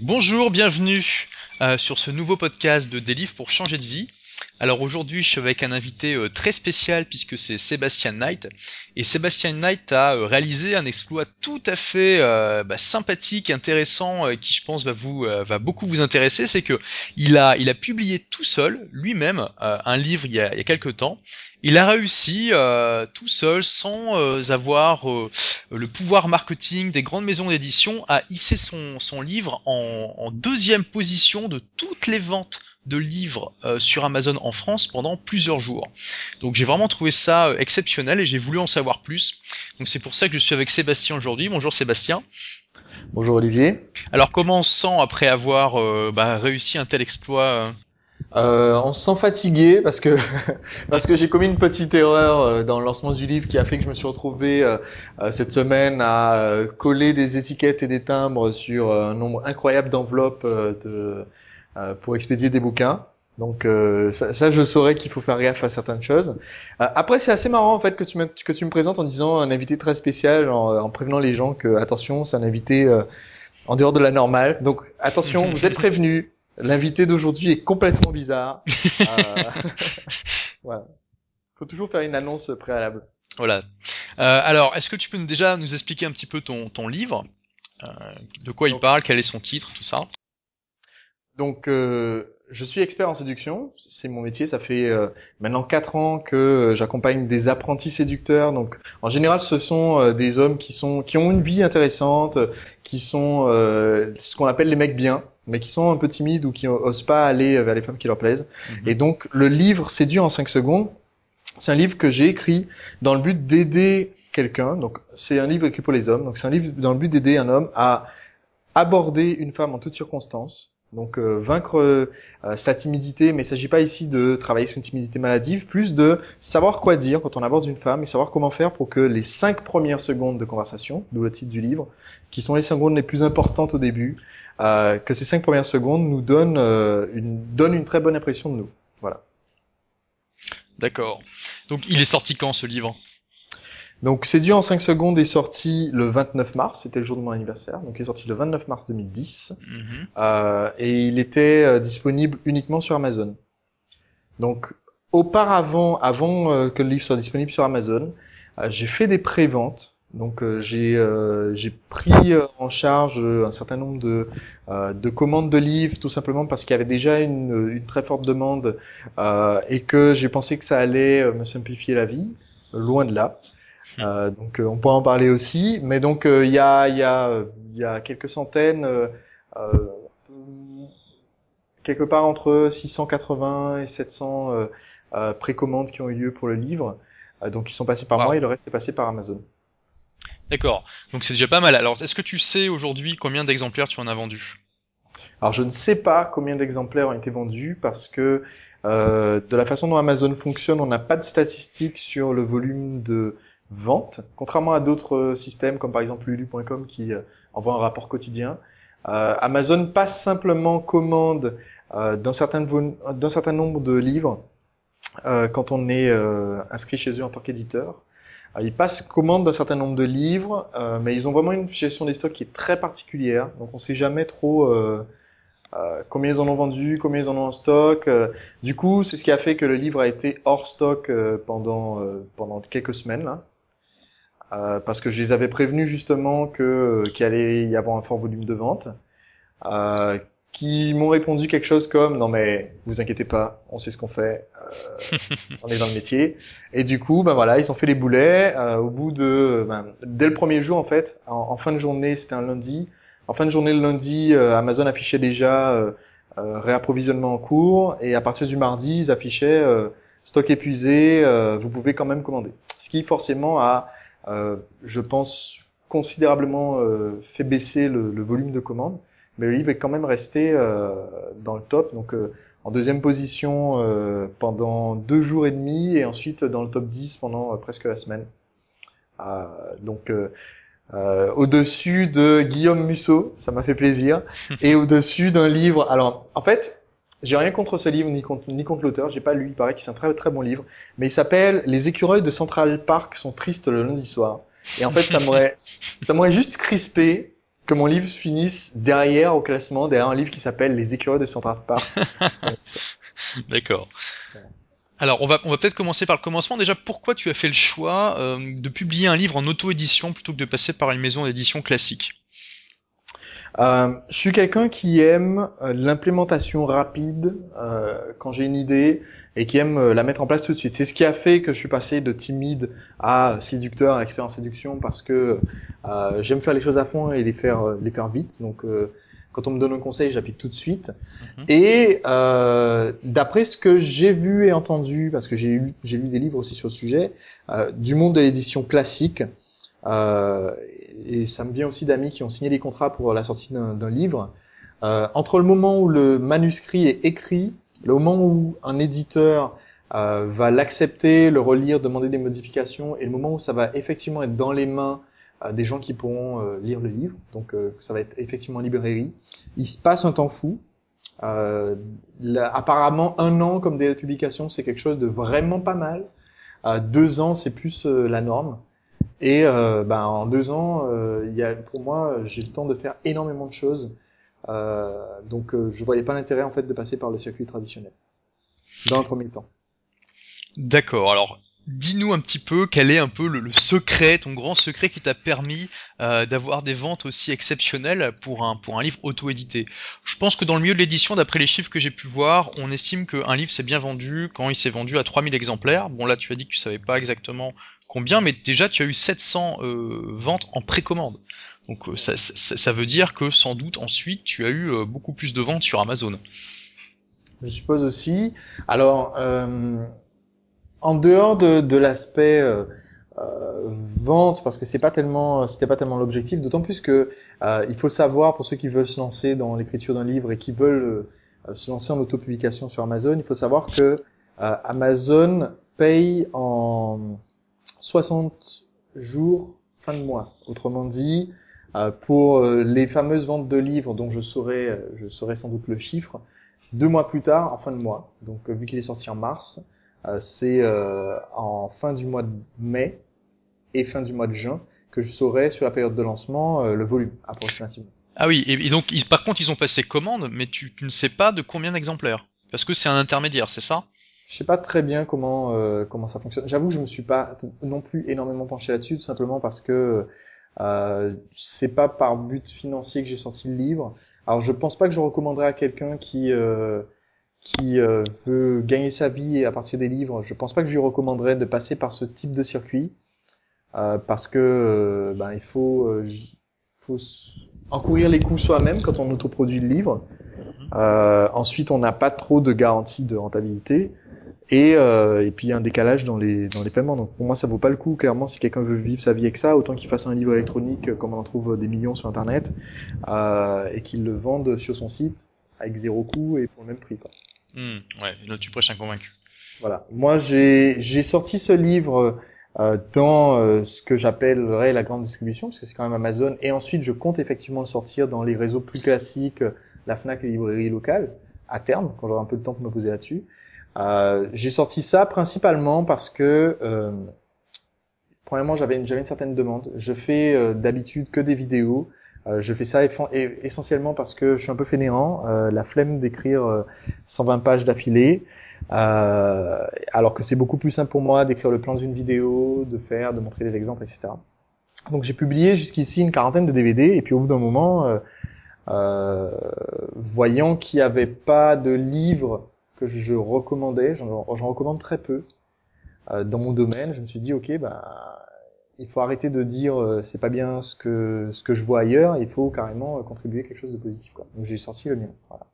bonjour, bienvenue euh, sur ce nouveau podcast de Des pour changer de vie. Alors aujourd'hui, je suis avec un invité euh, très spécial puisque c'est Sébastien Knight. Et Sébastien Knight a euh, réalisé un exploit tout à fait bah, sympathique, intéressant, qui je pense va vous va beaucoup vous intéresser. C'est que il a il a publié tout seul lui-même un livre il y a, il y a quelques temps il a réussi euh, tout seul, sans euh, avoir euh, le pouvoir marketing des grandes maisons d'édition, à hisser son, son livre en, en, deuxième position de toutes les ventes de livres sur Amazon en France pendant plusieurs jours. Donc j'ai vraiment trouvé ça exceptionnel et j'ai voulu en savoir plus. Donc c'est pour ça que je suis avec Sébastien aujourd'hui. Bonjour Sébastien. Bonjour Olivier. Alors comment on se sent après avoir bah, réussi un tel exploit euh, on se sent fatigué parce que parce que j'ai commis une petite erreur euh, dans le lancement du livre qui a fait que je me suis retrouvé euh, cette semaine à coller des étiquettes et des timbres sur un nombre incroyable d'enveloppes de pour expédier des bouquins. Donc ça, ça, je saurais qu'il faut faire gaffe à certaines choses. après, c'est assez marrant en fait que tu me que tu me présentes en disant un invité très spécial, en, en prévenant les gens que attention, c'est un invité en dehors de la normale. Donc attention, vous êtes prévenus. L'invité d'aujourd'hui est complètement bizarre. euh, voilà. Faut toujours faire une annonce préalable. Voilà. Euh, alors, est-ce que tu peux déjà nous expliquer un petit peu ton, ton livre? Euh, De quoi il parle? Quel est son titre? Tout ça? Donc, euh, je suis expert en séduction. C'est mon métier. Ça fait euh, maintenant quatre ans que j'accompagne des apprentis séducteurs. Donc, en général, ce sont euh, des hommes qui sont qui ont une vie intéressante, qui sont ce qu'on appelle les mecs bien mais qui sont un peu timides ou qui osent pas aller vers les femmes qui leur plaisent. Mhm. Et donc le livre Séduit en 5 secondes, c'est un livre que j'ai écrit dans le but d'aider quelqu'un. Donc c'est un livre écrit pour les hommes. Donc c'est un livre dans le but d'aider un homme à aborder une femme en toutes circonstances. Donc euh, vaincre euh, sa timidité, mais il s'agit pas ici de travailler sur une timidité maladive, plus de savoir quoi dire quand on aborde une femme et savoir comment faire pour que les cinq premières secondes de conversation, d'où le titre du livre, qui sont les secondes les plus importantes au début, euh, que ces cinq premières secondes nous donnent une donnent une très bonne impression de nous. Voilà. D'accord. Donc il est sorti quand ce livre? Donc C'est Dieu en 5 secondes est sorti le 29 mars, c'était le jour de mon anniversaire, donc il est sorti le 29 mars 2010, mhm. euh, et il était euh, disponible uniquement sur Amazon. Donc auparavant, avant que le livre soit disponible sur Amazon, j'ai fait des préventes donc euh, j'ai euh, j'ai pris euh, en charge un certain nombre de de commandes de livres tout simplement parce qu'il y avait déjà une, une très forte demande et que j'ai pensé que ça allait me simplifier la vie. Loin de là. Hmm. donc on pourra en parler aussi. Mais donc il y a il y a il y a quelques centaines quelque part entre 680 et 700 précommandes qui ont eu lieu pour le livre. donc ils sont passés par moi et le reste est passé par Amazon. D'accord. Donc c'est déjà pas mal. Alors, est-ce que tu sais aujourd'hui combien d'exemplaires tu en as vendu Alors, je ne sais pas combien d'exemplaires ont été vendus parce que euh, de la façon dont Amazon fonctionne, on n'a pas de statistiques sur le volume de vente, contrairement à d'autres systèmes comme par exemple lulu.com qui euh, envoie un rapport quotidien. Euh, Amazon passe simplement commande euh, d'un certain, d'un certain nombre de livres euh, quand on est inscrit chez eux en tant qu'éditeur. Euh, ils passent commande d'un certain nombre de livres, euh, mais ils ont vraiment une gestion des stocks qui est très particulière. Donc on sait jamais trop euh, euh, combien ils en ont vendu, combien ils en ont en stock. du coup, c'est ce qui a fait que le livre a été hors stock pendant pendant quelques semaines là. Parce que je les avais prévenus justement que qu'il allait y avoir un fort volume de vente. Euh, qui m'ont répondu quelque chose comme non mais vous inquiétez pas, on sait ce qu'on fait, euh, on est dans le métier. Et du coup, ben voilà, ils ont fait les boulets. Euh, au bout de, ben, dès le premier jour en fait, en, fin de journée, c'était un lundi. En fin de journée le lundi, euh, Amazon affichait déjà euh, réapprovisionnement en cours, et à partir du mardi, ils affichaient stock épuisé, vous pouvez quand même commander. Ce qui forcément a, je pense, considérablement fait baisser le, le volume de commandes mais le livre est quand même resté euh, dans le top. Donc euh, en deuxième position euh, pendant deux jours et demi et ensuite dans le top 10 pendant presque la semaine. donc au-dessus de Guillaume Musso, ça m'a fait plaisir, et au-dessus d'un livre. Alors en fait, j'ai rien contre ce livre ni contre ni contre l'auteur, j'ai pas lu, il paraît que c'est un très très bon livre, mais il s'appelle Les écureuils de Central Park sont tristes le lundi soir. Et en fait, ça m'aurait ça m'aurait juste crispé que mon livre finisse derrière au classement, derrière un livre qui s'appelle Les écureuils de Central Park. D'accord. Alors, on va, on va peut-être commencer par le commencement. Déjà, pourquoi tu as fait le choix euh, de publier un livre en auto-édition plutôt que de passer par une maison d'édition classique? Euh, je suis quelqu'un qui aime euh, l'implémentation rapide euh, quand j'ai une idée et qui aime euh, la mettre en place tout de suite. C'est ce qui a fait que je suis passé de timide à séducteur, à expert en séduction, parce que euh, j'aime faire les choses à fond et les faire les faire vite. Donc quand on me donne un conseil, j'applique tout de suite. Mhm. Et euh, d'après ce que j'ai vu et entendu, parce que j'ai j'ai lu des livres aussi sur le sujet, euh, du monde de l'édition classique, euh, et ça me vient aussi d'amis qui ont signé des contrats pour la sortie d'un livre. Euh, entre le moment où le manuscrit est écrit, le moment où un éditeur euh, va l'accepter, le relire, demander des modifications, et le moment où ça va effectivement être dans les mains euh, des gens qui pourront euh, lire le livre, donc euh, ça va être effectivement en librairie, il se passe un temps fou. apparemment, un an comme délai de publication, c'est quelque chose de vraiment pas mal. deux ans, c'est plus la norme. Et euh, ben, en deux ans, euh, y a, pour moi, j'ai le temps de faire énormément de choses. Euh, donc, euh, je voyais pas l'intérêt en fait de passer par le circuit traditionnel dans le premier temps. D'accord. Alors, dis-nous un petit peu quel est un peu le, secret, ton grand secret qui t'a permis euh, d'avoir des ventes aussi exceptionnelles pour un pour un livre auto-édité? Je pense que dans le milieu de l'édition, d'après les chiffres que j'ai pu voir, on estime qu'un livre s'est bien vendu quand il s'est vendu à 3000 exemplaires. Bon là, tu as dit que tu savais pas exactement combien, mais déjà tu as eu 700 euh, ventes en précommande. Donc euh, ça, ça, ça, veut dire que sans doute ensuite tu as eu euh, beaucoup plus de ventes sur Amazon. Je suppose aussi. Alors, en dehors de, de l'aspect vente, parce que c'est pas tellement, c'était pas tellement l'objectif, d'autant plus que il faut savoir pour ceux qui veulent se lancer dans l'écriture d'un livre et qui veulent se lancer en autopublication sur Amazon, il faut savoir que Amazon paye en 60 jours fin de mois. Autrement dit, euh, pour euh, les fameuses ventes de livres dont je saurais, euh, je saurais sans doute le chiffre, deux mois plus tard, en fin de mois. Donc vu qu'il est sorti en mars, c'est en fin du mois de mai et fin du mois de juin que je saurai sur la période de lancement le volume approximativement. Ah oui, et, donc par contre ils ont passé commande, mais tu, tu ne sais pas de combien d'exemplaires Parce que c'est un intermédiaire, c'est ça? Je sais pas très bien comment euh, comment ça fonctionne. J'avoue que je me suis pas non plus énormément penché là-dessus, tout simplement parce que euh, c'est pas par but financier que j'ai sorti le livre. Alors je pense pas que je recommanderais à quelqu'un qui euh, qui euh, veut gagner sa vie à partir des livres. Je pense pas que je lui recommanderais de passer par ce type de circuit euh, parce que ben il faut faut encourir les coûts soi-même quand on autoproduit le livre. Mhm. ensuite, on n'a pas trop de garantie de rentabilité. Et, euh, et puis un décalage dans les dans les paiements. Donc pour moi ça vaut pas le coup. Clairement, si quelqu'un veut vivre sa vie avec ça, autant qu'il fasse un livre électronique euh, comme on en trouve des millions sur internet euh, et qu'il le vende sur son site avec zéro coût et pour le même prix. Quoi. Mmh, ouais, là tu prêches un convaincu. Voilà. Moi j'ai j'ai sorti ce livre euh, dans euh, ce que j'appellerais la grande distribution parce que c'est quand même Amazon et ensuite je compte effectivement le sortir dans les réseaux plus classiques, la Fnac et les librairies locales à terme quand j'aurai un peu de temps pour me poser là-dessus. Euh, j'ai sorti ça principalement parce que, euh, premièrement, j'avais une, une certaine demande. Je fais euh, d'habitude que des vidéos. Euh, je fais ça essentiellement parce que je suis un peu fainéant, la flemme d'écrire 120 pages d'affilée. alors que c'est beaucoup plus simple pour moi d'écrire le plan d'une vidéo, de faire, de montrer des exemples, etc. Donc j'ai publié jusqu'ici une quarantaine de DVD et puis au bout d'un moment, euh, voyant qu'il n'y avait pas de livre que je recommandais, j'en recommande très peu euh, dans mon domaine. Je me suis dit, ok, bah, il faut arrêter de dire euh, c'est pas bien ce que ce que je vois ailleurs. Il faut carrément euh, contribuer quelque chose de positif. Quoi. Donc j'ai sorti le mien. Voilà.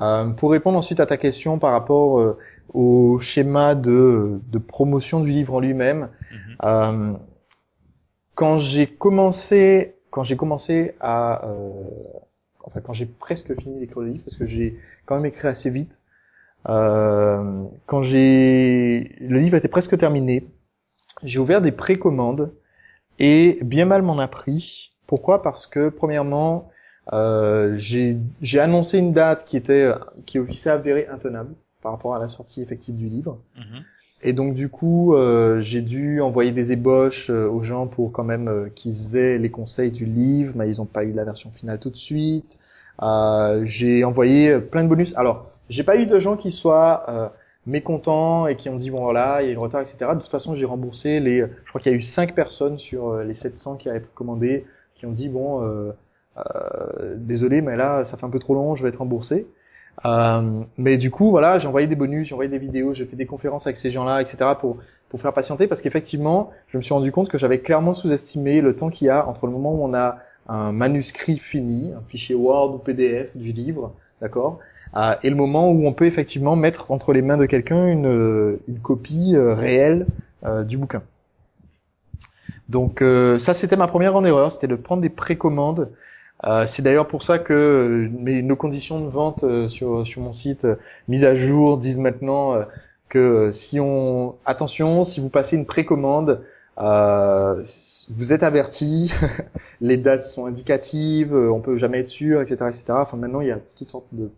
Euh, pour répondre ensuite à ta question par rapport euh, au schéma de, de, promotion du livre en lui-même, mm-hmm. quand j'ai commencé quand j'ai commencé à enfin quand j'ai presque fini d'écrire le livre, parce que j'ai quand même écrit assez vite. Euh, quand j'ai le livre était presque terminé, j'ai ouvert des précommandes et bien mal m'en a pris. Pourquoi? Parce que premièrement, euh, j'ai annoncé une date qui était qui s'est avérée intenable par rapport à la sortie effective du livre. Mhm. Et donc du coup, euh, j'ai dû envoyer des ébauches euh, aux gens pour quand même euh, qu'ils aient les conseils du livre, mais ils n'ont pas eu la version finale tout de suite. Euh, j'ai envoyé plein de bonus. Alors, j'ai pas eu de gens qui soient mécontents et qui ont dit bon voilà, il y a eu retard, etc. De toute façon, j'ai remboursé les. Je crois qu'il y a eu cinq personnes sur les 700 qui avaient commandé qui ont dit bon, désolé, mais là, ça fait un peu trop long, je vais être remboursé. Euh, mais du coup, voilà, j'ai envoyé des bonus, j'ai envoyé des vidéos, j'ai fait des conférences avec ces gens-là, etc. pour pour faire patienter, parce qu'effectivement, je me suis rendu compte que j'avais clairement sous-estimé le temps qu'il y a entre le moment où on a un manuscrit fini, un fichier Word ou PDF du livre, d'accord, euh, et le moment où on peut effectivement mettre entre les mains de quelqu'un une une copie euh, réelle euh, du bouquin. Donc ça, c'était ma première grande erreur, c'était de prendre des précommandes euh, c'est d'ailleurs pour ça que euh, nos conditions de vente euh, sur, sur mon site mise à jour disent maintenant que si on attention, si vous passez une précommande, euh, vous êtes averti, les dates sont indicatives, on peut jamais être sûr, etc., etc. Enfin maintenant il y a toutes sortes de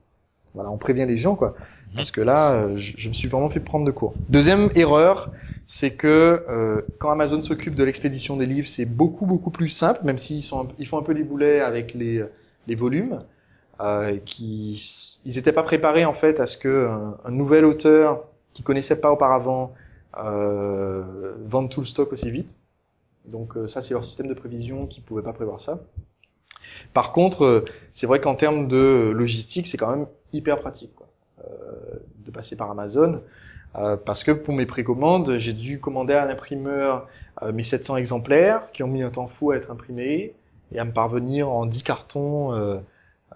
voilà, on prévient les gens quoi, mhm. parce que là je, je, me suis vraiment fait prendre de court. Deuxième erreur, c'est que euh, quand Amazon s'occupe de l'expédition des livres, c'est beaucoup beaucoup plus simple, même s'ils sont ils font un peu les boulets avec les les volumes, euh, qui ils n'étaient pas préparés en fait à ce que un, nouvel auteur qui connaissait pas auparavant euh, vende tout le stock aussi vite. Donc euh, ça c'est leur système de prévision qui pouvait pas prévoir ça. Par contre, euh, c'est vrai qu'en termes de logistique, c'est quand même hyper pratique quoi, euh, de passer par Amazon. Euh, parce que pour mes précommandes, j'ai dû commander à l'imprimeur euh, mes 700 exemplaires qui ont mis un temps fou à être imprimés et à me parvenir en 10 cartons euh,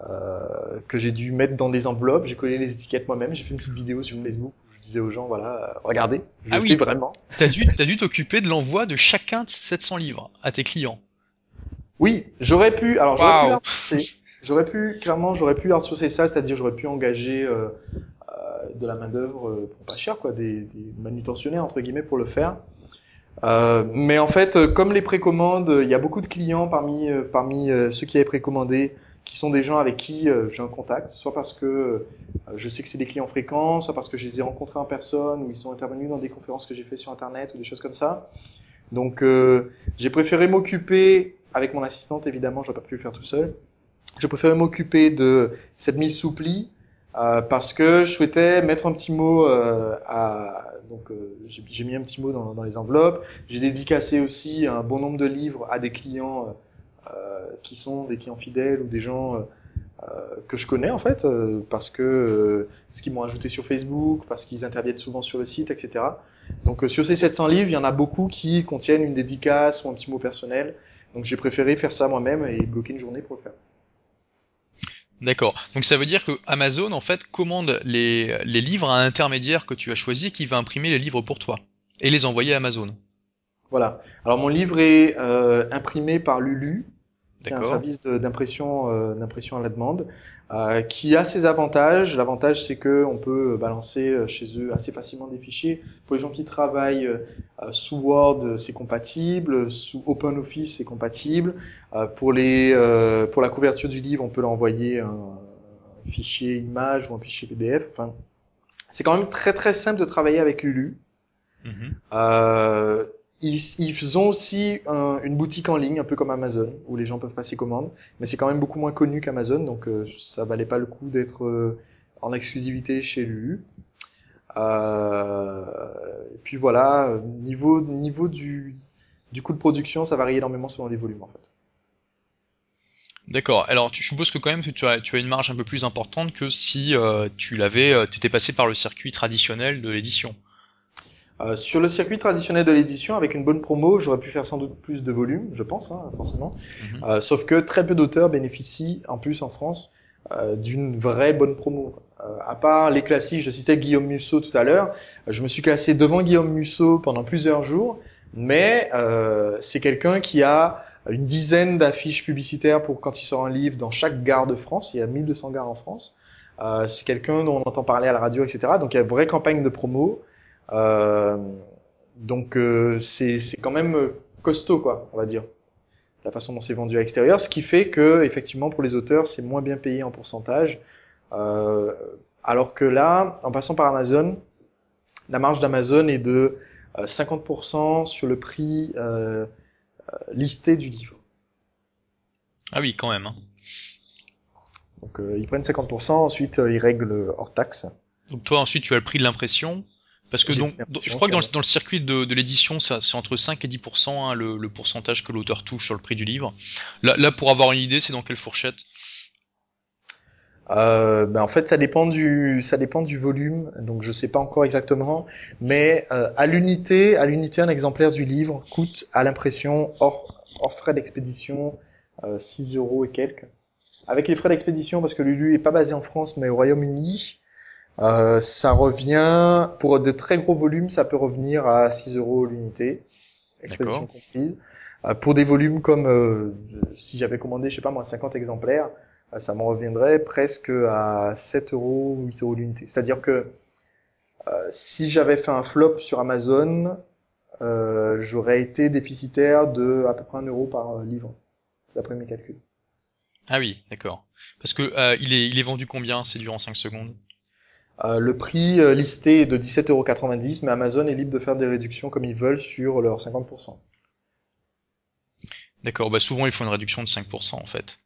euh, que j'ai dû mettre dans des enveloppes. J'ai collé les étiquettes moi-même. J'ai fait une petite vidéo sur Facebook où je disais aux gens, voilà, regardez, je ah oui, vraiment. T'as dû, t'as dû t'occuper de l'envoi de chacun de ces 700 livres à tes clients. Oui, j'aurais pu. Alors j'aurais pu J'aurais pu, clairement, j'aurais pu outsourcer ça, c'est-à-dire j'aurais pu engager euh, de la main d'œuvre euh, pour pas cher, quoi, des, des, manutentionnaires entre guillemets pour le faire. Euh, mais en fait, euh, comme les précommandes, il y a beaucoup de clients parmi parmi ceux qui avaient précommandé qui sont des gens avec qui j'ai un contact, soit parce que je sais que c'est des clients fréquents, soit parce que je les ai rencontrés en personne ou ils sont intervenus dans des conférences que j'ai fait sur internet ou des choses comme ça. Donc j'ai préféré m'occuper avec mon assistante évidemment, j'aurais pas pu le faire tout seul. J'ai préféré m'occuper de cette mise sous pli euh, parce que je souhaitais mettre un petit mot euh, à donc euh, j'ai mis un petit mot dans, dans les enveloppes. J'ai dédicacé aussi un bon nombre de livres à des clients euh, qui sont des clients fidèles ou des gens que je connais en fait parce que parce qu'ils m'ont ajouté sur Facebook, parce qu'ils interviennent souvent sur le site, etc. Donc sur ces 700 livres, il y en a beaucoup qui contiennent une dédicace ou un petit mot personnel. Donc j'ai préféré faire ça moi-même et bloquer une journée pour le faire. D'accord. Donc ça veut dire que Amazon en fait commande les, les livres à un intermédiaire que tu as choisi qui va imprimer les livres pour toi et les envoyer à Amazon. Voilà. Alors mon livre est euh, imprimé par Lulu, qui est un service d'impression euh, d'impression à la demande. Euh, qui a ses avantages. L'avantage, c'est que on peut balancer euh, chez eux assez facilement des fichiers. Pour les gens qui travaillent euh, sous Word, c'est compatible. Sous OpenOffice, c'est compatible. pour les pour la couverture du livre, on peut l'envoyer un fichier image ou un fichier PDF. Enfin, c'est quand même très très simple de travailler avec Lulu. Mm ils, ils ont aussi une boutique en ligne, un peu comme Amazon, où les gens peuvent passer commande, mais c'est quand même beaucoup moins connu qu'Amazon, donc euh, ça valait pas le coup d'être euh, en exclusivité chez lui. Euh, et puis voilà, niveau niveau du du coût de production, ça varie énormément selon les volumes en fait. D'accord. Alors, tu supposes que quand même tu as, tu as une marge un peu plus importante que si euh, tu l'avais, tu étais passé par le circuit traditionnel de l'édition. Euh, sur le circuit traditionnel de l'édition, avec une bonne promo, j'aurais pu faire sans doute plus de volume, je pense, hein, forcément. Mhm. Euh, sauf que très peu d'auteurs bénéficient, en plus en France, euh, d'une vraie bonne promo. Euh, à part les classiques, je citais Guillaume Musso tout à l'heure, je me suis classé devant Guillaume Musso pendant plusieurs jours, mais c'est quelqu'un qui a une dizaine d'affiches publicitaires pour quand il sort un livre dans chaque gare de France. Il y a 1200 gares en France. c'est quelqu'un dont on entend parler à la radio, etc. Donc il y a une vraie campagne de promo. Euh, donc euh, c'est quand même costaud, quoi, on va dire, la façon dont c'est vendu à l'extérieur, ce qui fait que effectivement pour les auteurs c'est moins bien payé en pourcentage, euh, alors que là, en passant par Amazon, la marge d'Amazon est de 50% sur le prix listé du livre. Ah oui, quand même. Hein. Donc ils prennent 50%, ensuite ils règlent hors taxe. Donc toi ensuite tu as le prix de l'impression. Parce que donc, je crois que dans le, dans le circuit de, de l'édition, c'est entre 5 et 10% hein, le, le, pourcentage que l'auteur touche sur le prix du livre. Là, là pour avoir une idée, c'est dans quelle fourchette? Euh, ben en fait, ça dépend du ça dépend du volume, donc je sais pas encore exactement, mais euh, à l'unité, à l'unité, un exemplaire du livre coûte à l'impression hors hors frais d'expédition euh, 6 euros et quelques. Avec les frais d'expédition, parce que Lulu est pas basé en France mais au Royaume-Uni, euh, ça revient, pour de très gros volumes, ça peut revenir à 6 euros l'unité, expédition comprise. Euh, pour des volumes comme, euh, si j'avais commandé, je sais pas moi, 50 exemplaires, ça me reviendrait presque à 7 euros ou 8 euros l'unité. C'est-à-dire que si j'avais fait un flop sur Amazon, j'aurais été déficitaire de à peu près 1 euro par livre, d'après mes calculs. Ah oui, d'accord. Parce que euh, il, est, il est vendu combien C'est durant 5 secondes? Euh, le prix euh, listé est de 17,90€, mais Amazon est libre de faire des réductions comme ils veulent sur leurs 50%. D'accord, bah souvent ils font une réduction de 5% en fait.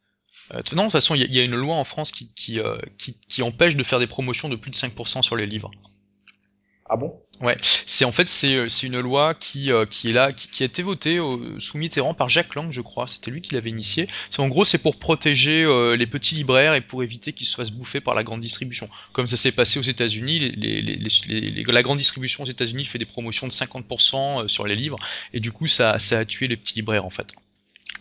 Euh, non, de toute façon, il y, a une loi en France qui, qui empêche de faire des promotions de plus de 5% sur les livres. Ah bon? Ouais, c'est en fait c'est euh, c'est une loi qui euh, qui est là qui, a été votée sous Mitterrand par Jacques Lang, je crois. C'était lui qui l'avait initié. En gros c'est pour protéger euh, les petits libraires et pour éviter qu'ils se fassent bouffer par la grande distribution. Comme ça s'est passé aux États-Unis, la grande distribution aux États-Unis fait des promotions de 50% sur les livres et du coup ça ça a tué les petits libraires en fait.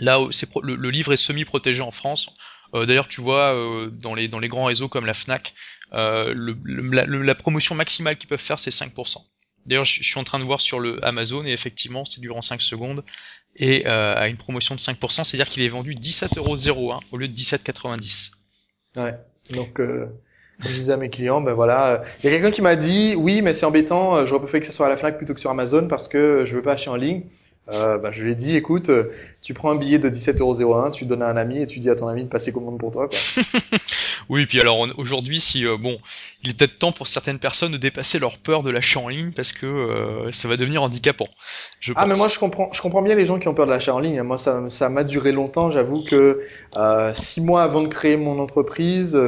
Là, le, le livre est semi-protégé en France. Euh, D'ailleurs, tu vois, euh, dans, les, dans les grands réseaux comme la FNAC, euh, le, la, la, promotion maximale qu'ils peuvent faire, c'est 5%. D'ailleurs, je, suis en train de voir sur le Amazon, et effectivement, c'est durant 5 secondes, et euh, à une promotion de 5%, c'est-à-dire qu'il est vendu 17,01€ au lieu de 17,90€. Ouais, donc... Euh... Je disais à mes clients, ben voilà, il y a quelqu'un qui m'a dit, oui, mais c'est embêtant, j'aurais préféré que ça soit à la Fnac plutôt que sur Amazon parce que je veux pas acheter en ligne euh, bah, je lui ai dit, écoute, euh, tu prends un billet de 17,01€, tu donnes à un ami et tu dis à ton ami de passer commande pour toi. Quoi. oui, puis alors aujourd'hui, si euh, bon, il est peut-être temps pour certaines personnes de dépasser leur peur de l'achat en ligne parce que euh, ça va devenir handicapant. Je ah, mais moi je comprends, je comprends bien les gens qui ont peur de l'achat en ligne. Moi, ça, ça m'a duré longtemps. J'avoue que six mois avant de créer mon entreprise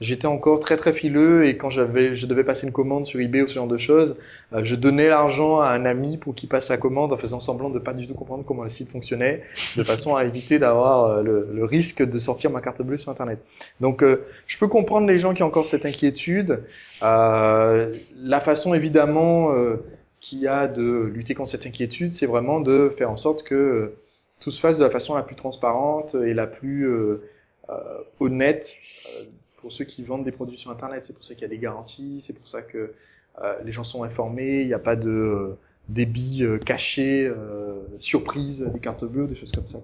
j'étais encore très très fileux et quand j'avais, je devais passer une commande sur eBay ou ce genre de choses, euh, je donnais l'argent à un ami pour qu'il passe la commande en faisant semblant de pas du tout comprendre comment le site fonctionnait, de façon à éviter d'avoir euh, le, risque de sortir ma carte bleue sur Internet. Donc, euh, je peux comprendre les gens qui ont encore cette inquiétude. la façon évidemment qu'il y a de lutter contre cette inquiétude, c'est vraiment de faire en sorte que tout se fasse de la façon la plus transparente et la plus honnête pour ceux qui vendent des produits sur Internet. C'est pour ça qu'il y a des garanties, c'est pour ça que euh, les gens sont informés, il n'y a pas de euh, débit euh, caché, surprise, des cartes bleues, des choses comme ça.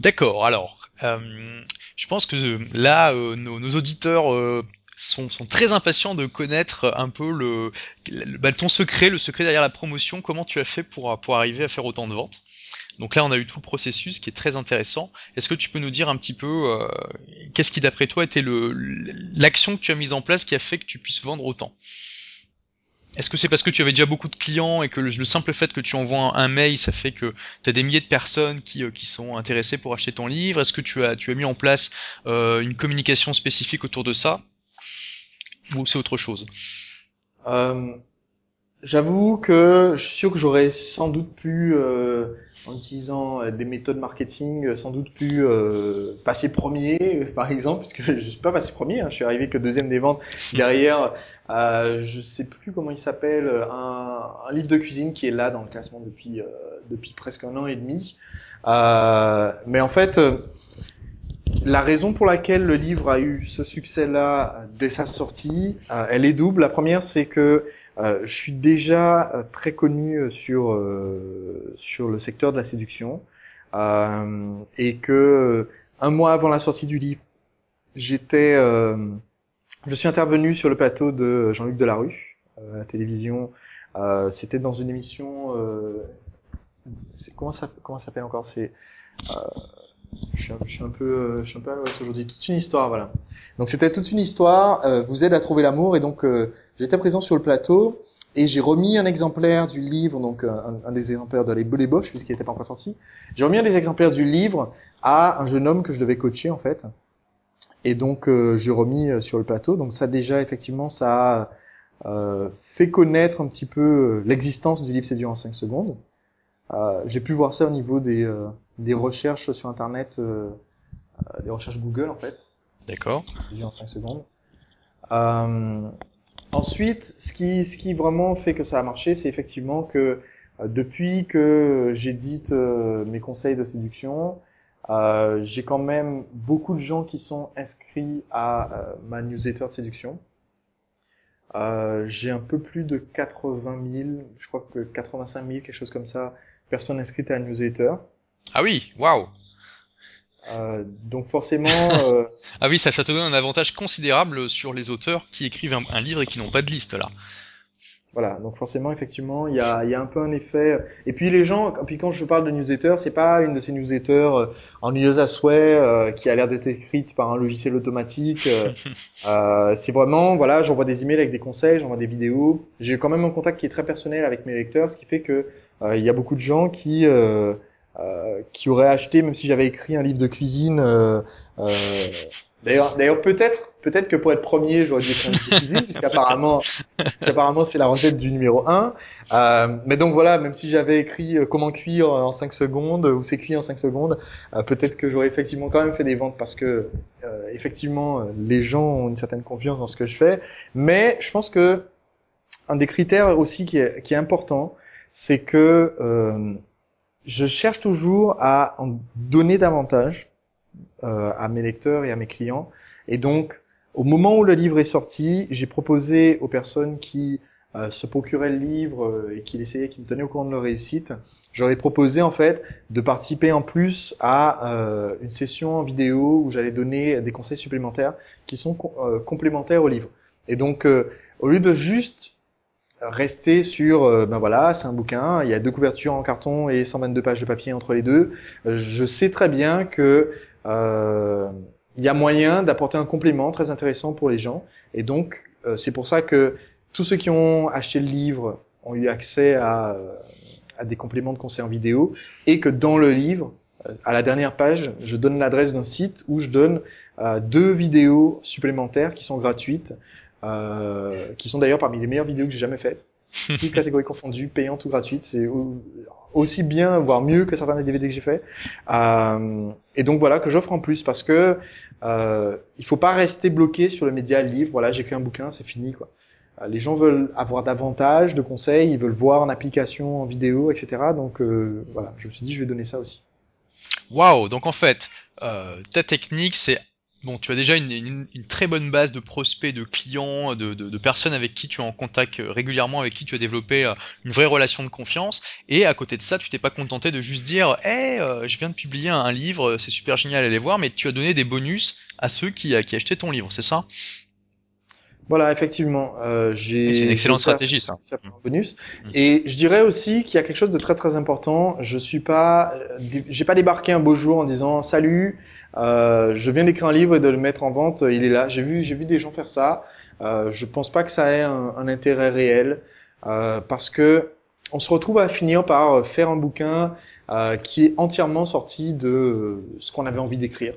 D'accord, alors, je pense que là, nos, auditeurs sont, sont, très impatients de connaître un peu le, le bah, ton secret, le secret derrière la promotion, comment tu as fait pour, pour arriver à faire autant de ventes? Donc là, on a eu tout le processus qui est très intéressant. Est-ce que tu peux nous dire un petit peu euh, qu'est-ce qui, d'après toi, était le l'action que tu as mise en place qui a fait que tu puisses vendre autant? Est-ce que c'est parce que tu avais déjà beaucoup de clients et que le, simple fait que tu envoies un, mail, ça fait que tu as des milliers de personnes qui, euh, qui sont intéressées pour acheter ton livre? Est-ce que tu as, tu as mis en place euh, une communication spécifique autour de ça? Ou c'est autre chose? Euh, J'avoue que je suis sûr que j'aurais sans doute pu, euh, en utilisant euh, des méthodes marketing, euh, sans doute pu euh, passer premier, par exemple, puisque je suis pas passé premier, hein, je suis arrivé que deuxième des ventes. Derrière, euh, je sais plus comment il s'appelle, un, un, livre de cuisine qui est là dans le classement depuis depuis presque un an et demi. mais en fait, la raison pour laquelle le livre a eu ce succès-là dès sa sortie, elle est double. La première, c'est que euh, je suis déjà euh, très connu euh, sur sur le secteur de la séduction et que un mois avant la sortie du livre, j'étais je suis intervenu sur le plateau de Jean-Luc Delarue à la télévision. C'était dans une émission. comment ça comment s'appelle encore? C'est Je suis, un, je suis peu, euh, je suis un peu à aujourd'hui. Toute une histoire, voilà. Donc c'était toute une histoire. euh, vous aide à trouver l'amour et donc euh, j'étais présent sur le plateau et j'ai remis un exemplaire du livre, donc un, un des exemplaires de les les puisqu'il n'était pas encore sorti. J'ai remis un des exemplaires du livre à un jeune homme que je devais coacher en fait. Et donc euh, j'ai remis euh, sur le plateau. Donc ça déjà effectivement ça a euh, fait connaître un petit peu euh, l'existence du livre Séduire en 5 secondes. Euh, j'ai pu voir ça au niveau des, euh, des recherches sur internet, euh, euh, des recherches Google en fait. D'accord. C'est vu en 5 secondes. Euh, ensuite, ce qui, ce qui vraiment fait que ça a marché, c'est effectivement que euh, depuis que j'édite euh, mes conseils de séduction, euh, j'ai quand même beaucoup de gens qui sont inscrits à euh, ma newsletter de séduction. Euh, j'ai un peu plus de 80 000, je crois que 85 000, quelque chose comme ça, personnes inscrites à la newsletter. Ah oui, waouh. Euh, donc forcément, euh, Ah oui, ça, ça te donne un avantage considérable sur les auteurs qui écrivent un, un livre et qui n'ont pas de liste là. Voilà, donc forcément, effectivement, il y a, y a un peu un effet. Et puis les gens, puis quand je parle de newsletter, c'est pas une de ces newsletters euh, ennuyeuse à souhait euh, qui a l'air d'être écrite par un logiciel automatique. euh, euh, c'est vraiment, voilà, j'envoie des emails avec des conseils, j'envoie des vidéos. J'ai quand même un contact qui est très personnel avec mes lecteurs, ce qui fait que euh, il y a beaucoup de gens qui euh, euh, qui auraient acheté, même si j'avais écrit un livre de cuisine. euh, euh, D'ailleurs, d'ailleurs peut-être, peut-être que pour être premier, j'aurais dû écrire un livre de cuisine, puisqu'apparemment, puisqu'apparemment c'est la recette du numéro 1. Euh, mais donc voilà, même si j'avais écrit euh, comment cuire en 5 secondes ou c'est cuit en 5 secondes, euh, peut-être que j'aurais effectivement quand même fait des ventes parce que euh, effectivement euh, les gens ont une certaine confiance dans ce que je fais. Mais je pense que un des critères aussi qui est, qui est important, c'est que euh, je cherche toujours à en donner davantage euh, à mes lecteurs et à mes clients. Et donc, au moment où le livre est sorti, j'ai proposé aux personnes qui euh, se procuraient le livre euh, et qui l'essayaient, qui me tenaient au courant de leur réussite, j'aurais proposé en fait de participer en plus à euh, une session en vidéo où j'allais donner des conseils supplémentaires qui sont euh, complémentaires au livre. Et donc, euh, au lieu de juste rester sur, euh, ben voilà, c'est un bouquin, il y a deux couvertures en carton et 122 pages de papier entre les deux, euh, je sais très bien que euh, il y a moyen d'apporter un complément très intéressant pour les gens. Et donc, euh, c'est pour ça que tous ceux qui ont acheté le livre ont eu accès à, euh, à des compléments de conseils en vidéo et que dans le livre, à la dernière page, je donne l'adresse d'un site où je donne deux vidéos supplémentaires qui sont gratuites, euh, qui sont d'ailleurs parmi les meilleures vidéos que j'ai jamais faites. Toutes catégories confondues, payantes ou gratuites. C'est au- aussi bien, voire mieux que certains des DVD que j'ai fait. Euh, et donc voilà que j'offre en plus parce que euh, il faut pas rester bloqué sur le média le livre. Voilà, j'écris un bouquin, c'est fini quoi. Euh, Les gens veulent avoir davantage de conseils, ils veulent voir en application, en vidéo, etc. Donc euh, voilà, je me suis dit je vais donner ça aussi. Waouh, donc en fait, euh, ta technique, c'est bon, tu as déjà une, une- une très bonne base de prospects, de clients, de, de- de personnes avec qui tu es en contact euh, régulièrement, avec qui tu as développé euh, une vraie relation de confiance. Et à côté de ça, tu t'es pas contenté de juste dire, hé, je viens de publier un, livre, c'est super génial, allez voir, mais tu as donné des bonus à ceux qui, euh, qui achetaient ton livre, c'est ça? Voilà, effectivement, euh, j'ai. C'est une excellente stratégie, ça. bonus. Mm. Et je dirais aussi qu'il y a quelque chose de très très important. Je suis pas, euh, j'ai pas débarqué un beau jour en disant salut, euh, je viens d'écrire un livre et de le mettre en vente. Il est là. J'ai vu, j'ai vu des gens faire ça. Euh, je pense pas que ça ait un, un intérêt réel euh, parce que on se retrouve à finir par faire un bouquin euh, qui est entièrement sorti de euh, ce qu'on avait envie d'écrire.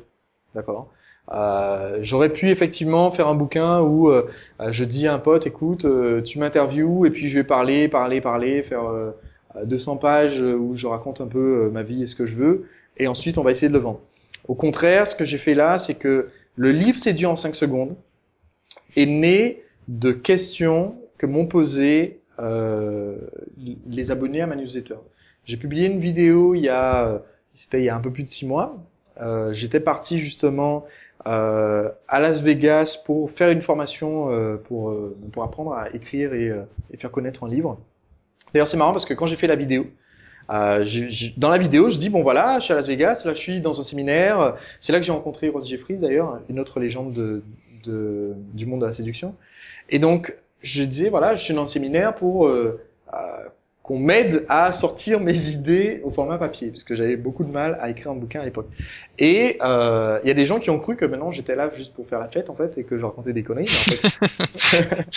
D'accord? Euh, J'aurais pu effectivement faire un bouquin où euh, euh, je dis à un pote, écoute, euh, tu m'interviews et puis je vais parler, parler, parler, faire euh, 200 pages euh, où je raconte un peu euh, ma vie et ce que je veux, et ensuite on va essayer de le vendre. Au contraire, ce que j'ai fait là, c'est que le livre C'est Dieu en 5 secondes est né de questions que m'ont posées euh, les abonnés à ma newsletter. J'ai publié une vidéo il y a, c'était il y a un peu plus de six mois. Euh, J'étais parti justement euh, à Las Vegas pour faire une formation euh, pour euh, pour apprendre à écrire et, euh, et faire connaître un livre. D'ailleurs, c'est marrant parce que quand j'ai fait la vidéo, euh, j'ai- j'ai- dans la vidéo, je dis bon voilà, je suis à Las Vegas, là je suis dans un séminaire. C'est là que j'ai rencontré Rose Jeffries d'ailleurs, une autre légende de, de- du monde de la séduction. Et donc je disais voilà, je suis dans le séminaire pour euh, euh, qu'on m'aide à sortir mes idées au format papier, parce que j'avais beaucoup de mal à écrire un bouquin à l'époque. Et euh, il y a des gens qui ont cru que maintenant j'étais là juste pour faire la fête en fait et que je racontais des conneries. Mais en fait,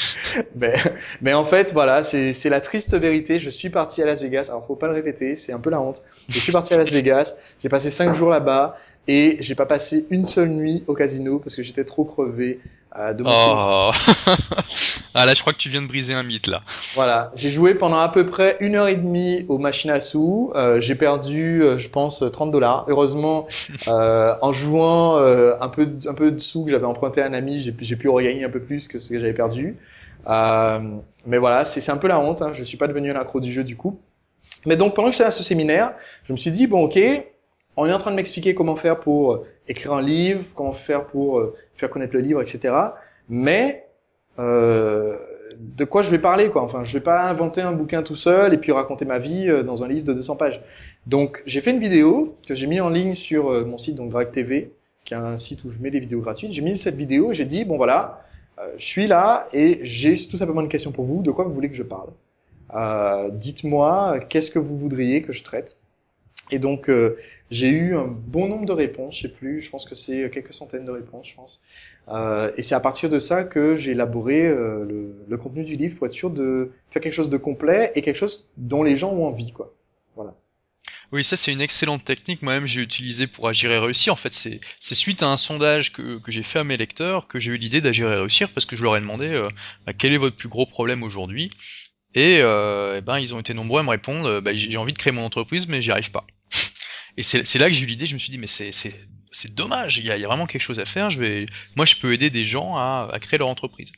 mais, mais, en fait voilà, c'est la triste vérité. Je suis parti à Las Vegas. Alors faut pas le répéter, c'est un peu la honte. Je suis parti à Las Vegas. J'ai passé cinq jours là-bas et j'ai pas passé une seule nuit au casino parce que j'étais trop crevé euh, de mon oh. ah là, je crois que tu viens de briser un mythe là. Voilà, j'ai joué pendant à peu près une heure et demie aux machines à sous. Euh, j'ai perdu, euh, je pense, 30 dollars. Heureusement, euh, en jouant euh, un peu, un peu de sous que j'avais emprunté à un ami, j'ai, j'ai pu regagner un peu plus que ce que j'avais perdu. mais voilà, c'est, c'est un peu la honte. Hein. Je suis pas devenu un accro du jeu du coup. Mais donc pendant que j'étais à ce séminaire, je me suis dit bon ok, on est en train de m'expliquer comment faire pour euh, écrire un livre, comment faire pour euh, faire connaître le livre, etc. Mais euh, de quoi je vais parler quoi? Enfin, je vais pas inventer un bouquin tout seul et puis raconter ma vie euh, dans un livre de 200 pages. Donc, j'ai fait une vidéo que j'ai mis en ligne sur mon site donc Drag TV, qui est un site où je mets des vidéos gratuites. J'ai mis cette vidéo et j'ai dit bon voilà, je suis là et j'ai tout simplement une question pour vous. De quoi vous voulez que je parle? Euh, Dites-moi qu'est-ce que vous voudriez que je traite? Et donc j'ai eu un bon nombre de réponses, je sais plus, je pense que c'est quelques centaines de réponses, je pense. Euh, et c'est à partir de ça que j'ai élaboré euh, le, contenu du livre pour être sûr de faire quelque chose de complet et quelque chose dont les gens ont envie, quoi. Voilà. Oui, ça c'est une excellente technique. Moi-même, j'ai utilisé pour agir et réussir. En fait, c'est suite à un sondage que, que j'ai fait à mes lecteurs que j'ai eu l'idée d'agir et réussir parce que je leur ai demandé euh, bah, quel est votre plus gros problème aujourd'hui? Et, euh, eh ben, ils ont été nombreux à me répondre bah, j'ai envie de créer mon entreprise, mais j'y arrive pas. Et c'est là que j'ai eu l'idée, je me suis dit, mais c'est dommage, il y, a, il y a, vraiment quelque chose à faire. Je vais, moi, je peux aider des gens à, à créer leur entreprise.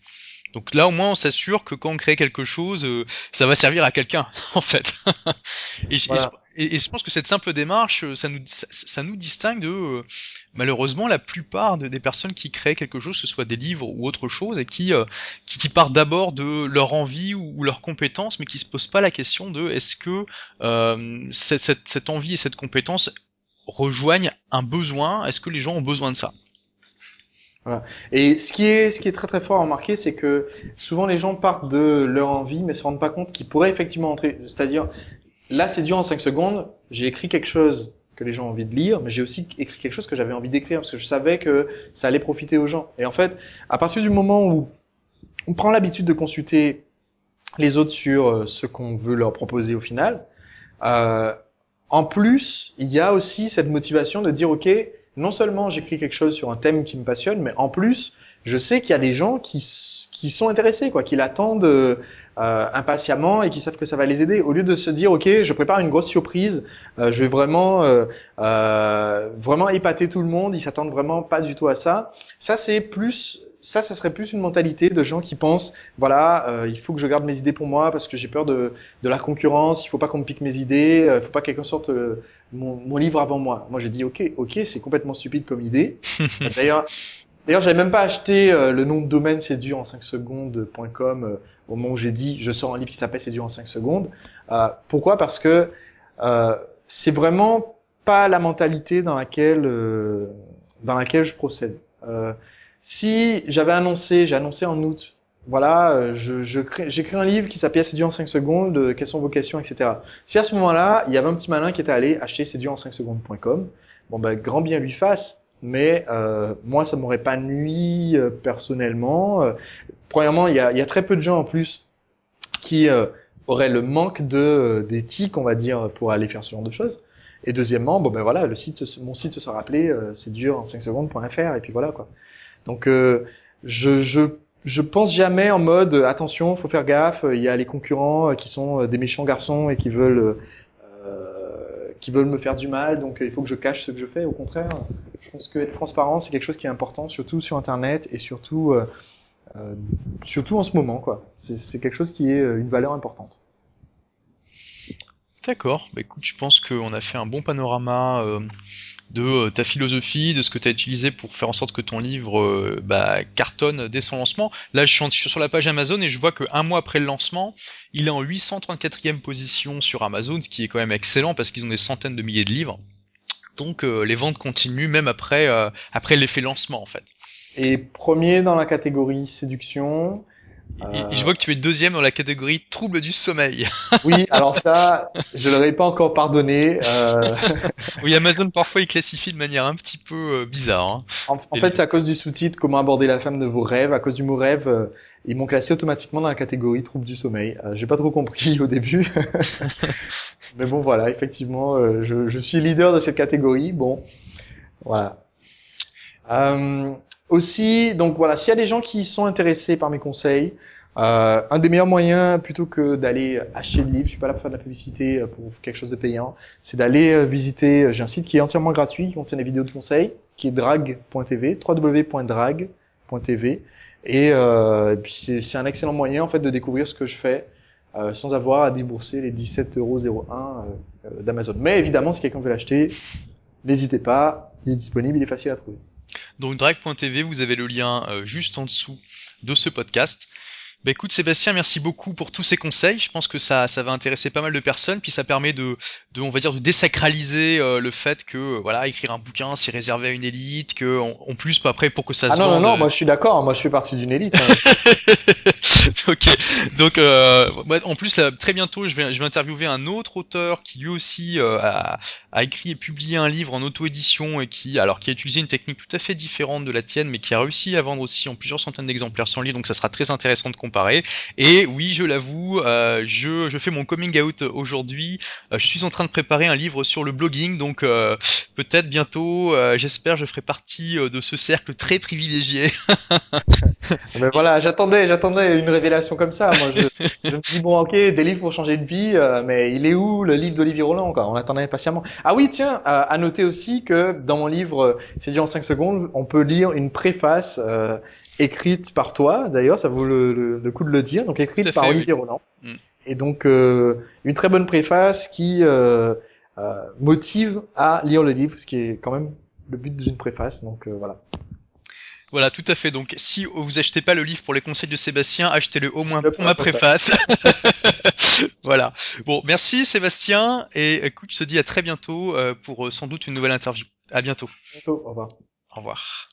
Donc là, au moins, on s'assure que quand on crée quelque chose, euh, ça va servir à quelqu'un, en fait. et, et, je pense que cette simple démarche, euh, ça nous, distingue de, euh, malheureusement, la plupart de, des personnes qui créent quelque chose, que ce soit des livres ou autre chose, et qui, euh, partent d'abord de leur envie ou, ou leurs compétences, mais qui se posent pas la question de est-ce que cette envie et cette compétence rejoignent un besoin Est-ce que les gens ont besoin de ça? Voilà. Et ce qui est ce qui est très très fort à remarquer, c'est que souvent les gens partent de leur envie, mais se rendent pas compte qu'ils pourraient effectivement entrer. C'est-à-dire, Là, c'est dur en 5 secondes. J'ai écrit quelque chose que les gens ont envie de lire, mais j'ai aussi écrit quelque chose que j'avais envie d'écrire parce que je savais que ça allait profiter aux gens. Et en fait, à partir du moment où on prend l'habitude de consulter les autres sur euh, ce qu'on veut leur proposer au final, euh, en plus, il y a aussi cette motivation de dire, OK, non seulement j'écris quelque chose sur un thème qui me passionne, mais en plus, je sais qu'il y a des gens qui, sont intéressés, quoi, qui l'attendent euh, euh, impatiemment et qui savent que ça va les aider, au lieu de se dire ok, je prépare une grosse surprise, euh, je vais vraiment euh, euh, vraiment épater tout le monde, ils s'attendent vraiment pas du tout à ça. Ça c'est plus ça, ça serait plus une mentalité de gens qui pensent, voilà, euh, il faut que je garde mes idées pour moi parce que j'ai peur de, de la concurrence, il faut pas qu'on me pique mes idées, il faut pas que quelqu'un sorte mon, mon, livre avant moi. Moi, j'ai dit, ok, ok, c'est complètement stupide comme idée. D'ailleurs, D'ailleurs, j'avais même pas acheté le nom de domaine c'est dur en 5 secondes.com au moment où j'ai dit je sors un livre qui s'appelle C'est dur en 5 secondes. Euh, pourquoi? Parce que euh, c'est vraiment pas la mentalité dans laquelle euh, dans laquelle je procède. Euh, si j'avais annoncé, j'ai annoncé en août, voilà, euh, je, je j'écris un livre qui s'appelle C'est dur en 5 secondes, quelles sont vos questions, etc. Si à ce moment-là, il y avait un petit malin qui était allé acheter C'est dur en 5 secondes.com, bon ben grand bien lui fasse mais euh, moi ça m'aurait pas nuit euh, personnellement. Euh, premièrement, il y a, y a, très peu de gens en plus qui euh, auraient le manque de d'éthique, on va dire, pour aller faire ce genre de choses. Et deuxièmement, bon ben voilà, le site, mon site se sera appelé c'est dur en 5 secondes.fr et puis voilà quoi. Donc je, je je pense jamais en mode attention, faut faire gaffe, il y a les concurrents qui sont des méchants garçons et qui veulent qui veulent me faire du mal, donc il faut que je cache ce que je fais. Au contraire, je pense que être transparent, c'est quelque chose qui est important, surtout sur Internet et surtout, euh, euh, surtout en ce moment, quoi. C'est quelque chose qui est euh, une valeur importante. D'accord. Bah écoute, je pense qu'on a fait un bon panorama euh, de euh, ta philosophie, de ce que tu as utilisé pour faire en sorte que ton livre euh, bah, cartonne dès son lancement. Là, je suis sur la page Amazon et je vois qu'un mois après le lancement, il est en 834e position sur Amazon, ce qui est quand même excellent parce qu'ils ont des centaines de milliers de livres. Donc les ventes continuent même après l'effet lancement en fait. Et premier dans la catégorie séduction, Et, et je vois que tu es deuxième dans la catégorie troubles du sommeil. Oui, alors ça, je leur ai pas encore pardonné. Euh... Oui, Amazon parfois il classifie de manière un petit peu euh, bizarre. hein. En, en fait, c'est à cause du sous-titre Comment aborder la femme de vos rêves. À cause du mot rêve, euh, ils m'ont classé automatiquement dans la catégorie troubles du sommeil. Euh, J'ai pas trop compris au début. Mais bon, voilà, effectivement, euh, je, je suis leader de cette catégorie. Bon, voilà. Euh, aussi, donc voilà, s'il y a des gens qui sont intéressés par mes conseils, euh, un des meilleurs moyens, plutôt que d'aller acheter le livre, je suis pas là pour faire de la publicité euh, pour quelque chose de payant, c'est d'aller euh, visiter. euh, J'ai un site qui est entièrement gratuit, qui contient des vidéos de conseils, qui est drag.tv, www.drag.tv, et, euh, et puis c'est un excellent moyen en fait de découvrir ce que je fais. euh, sans avoir à débourser les 17,01€ euh, euh, d'Amazon. Mais évidemment, si quelqu'un veut l'acheter, n'hésitez pas, il est disponible, il est facile à trouver. Donc drag.tv, vous avez le lien euh, juste en dessous de ce podcast. Bah écoute Sébastien, merci beaucoup pour tous ces conseils. Je pense que ça, ça va intéresser pas mal de personnes, puis ça permet de, de on va dire, de désacraliser euh, le fait que euh, voilà, écrire un bouquin, c'est réservé à une élite, que en, en plus pas après pour que ça Ah se non, non, vende. non, moi je suis d'accord, moi je fais partie d'une élite. hein. ok. Donc, euh, en plus, là, très bientôt, je vais, je vais interviewer un autre auteur qui lui aussi euh, a, a écrit et publié un livre en auto-édition et qui, alors, qui a utilisé une technique tout à fait différente de la tienne, mais qui a réussi à vendre aussi en plusieurs centaines d'exemplaires son livre. Donc, ça sera très intéressant de Et oui, je l'avoue, euh, je, fais mon coming out aujourd'hui. Euh, je suis en train de préparer un livre sur le blogging, donc euh, peut-être bientôt, j'espère, je ferai partie de ce cercle très privilégié Mais voilà, j'attendais, j'attendais une révélation comme ça. Je, je me dis bon, ok, des livres pour changer de vie, mais il est où le livre d'Olivier Roland quoi? On attendait patiemment. Ah oui, tiens, à noter aussi que dans mon livre, c'est dit en 5 secondes, on peut lire une préface écrite par toi. D'ailleurs, ça vaut le, le- le coup de le dire. Donc écrite à par fait, Olivier oui. Roland. Mm. Et donc euh, une très bonne préface qui euh, euh, motive à lire le livre, ce qui est quand même le but d'une préface. Donc euh, voilà. Voilà, tout à fait. Donc, si vous achetez pas le livre pour les conseils de Sébastien, achetez-le au moins pour ma préface. voilà. Bon, merci Sébastien et écoute, je te dis à très bientôt euh, pour euh, sans doute une nouvelle interview. À bientôt. Bientôt, au revoir. Au revoir.